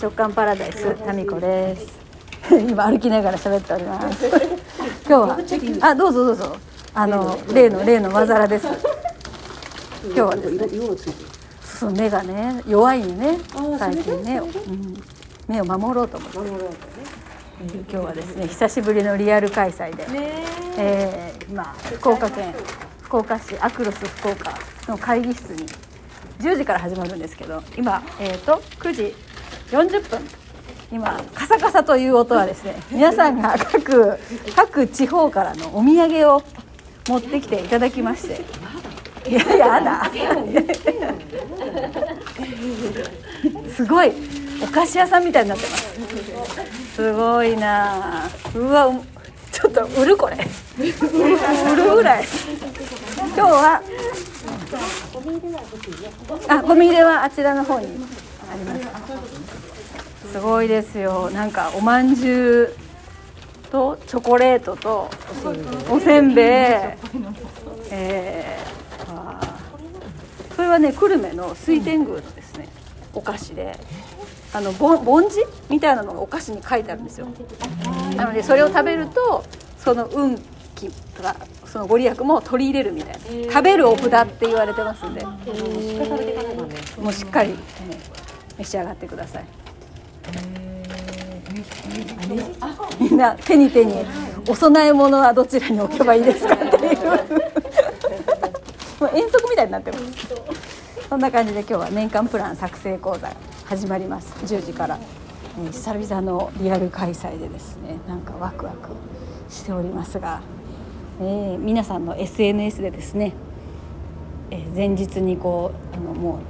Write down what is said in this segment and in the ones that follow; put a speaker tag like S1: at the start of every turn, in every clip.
S1: 直感パラダイスタミコです。今歩きながら喋っております。今日はあどうぞどうぞ。あの例の例のまざらです。今日はですね。そう目がね弱いね。最近ね、うん、目を守ろうと思って。今日はですね久しぶりのリアル開催で、えー、今福岡県福岡市アクロス福岡の会議室に10時から始まるんですけど今、えーと、9時40分。今カサカサという音はですね皆さんが各各地方からのお土産を持ってきていただきまして。いややだすごいお菓子屋さんみたいになってます。すごいな。うわちょっと売るこれ。売るぐらい。今日はあゴミ入れはあちらの方に。ります。すごいですよ。なんかおまんじゅうとチョコレートとおせんべい。えー、それはね久留米の水天宮のですね。お菓子で。あのぼんじみたいなのがお菓子に書いてあるんですよ。なのでそれを食べるとその運気とかそのご利益も取り入れるみたいな。食べるお札って言われてますんで。もうしっかり、ね、召し上がってください。みんな手に手にお供え物はどちらに置けばいいですか？っていう。もう遠足みたいになってます。そんな感じで今日は年間プラン作成講座始まります。10時から、えー、久々のリアル開催でですねなんかワクワクしておりますが、えー、皆さんの SNS でですね、えー、前日にこうあのも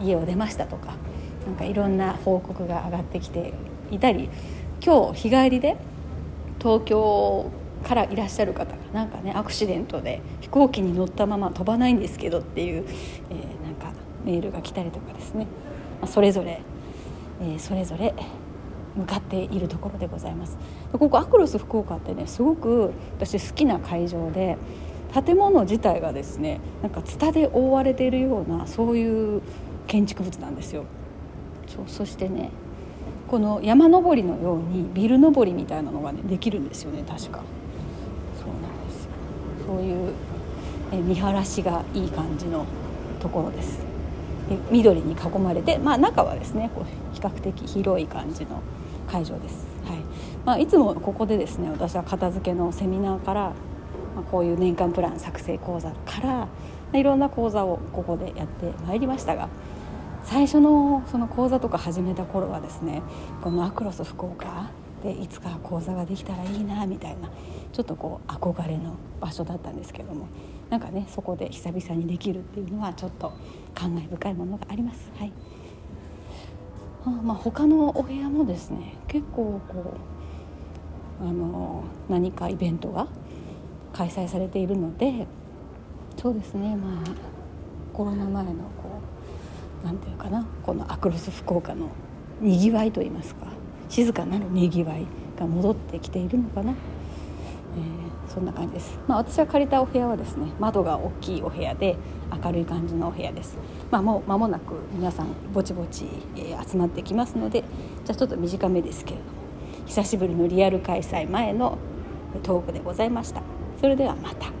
S1: う家を出ましたとかなんかいろんな報告が上がってきていたり今日日帰りで東京からいらっしゃる方がなんかねアクシデントで飛行機に乗ったまま飛ばないんですけどっていう、えー、なんかメールが来たりとかですね、まあ、それぞれ、えー、それぞれ向かっているところでございます。ここアクロス福岡ってねすごく私好きな会場で建物自体がですねなんかツタで覆われているようなそういう建築物なんですよ。そうそしてねこの山登りのようにビル登りみたいなのがねできるんですよね確か。そうなんです。そういうえ見晴らしがいい感じのところです。緑に囲まれて、まあ、中はですねこう比較的広い感じの会場です、はい。まあ、いつもここでですね私は片付けのセミナーから、まあ、こういう年間プラン作成講座からいろんな講座をここでやってまいりましたが最初のその講座とか始めた頃はですねこのアクロス福岡でいつか講座ができたらいいなみたいなちょっとこう憧れの場所だったんですけどもなんかねそこで久々にできるっていうのはちょっと感慨深いものがあります。はいあまあ、他のお部屋もですね結構こうあの何かイベントが開催されているのでそうですねまあコロナ前のこうなんていうかな。このアクロス福岡のにぎわいといいますか。静かなるにぎわいが戻ってきているのかな、えー、そんな感じです、まあ、私が借りたお部屋はですね窓が大きいお部屋で明るい感じのお部屋です、まあ、もう間もなく皆さんぼちぼち、え、集まってきますのでじゃあちょっと短めですけれども久しぶりのリアル開催前のトークでございました。それではまた。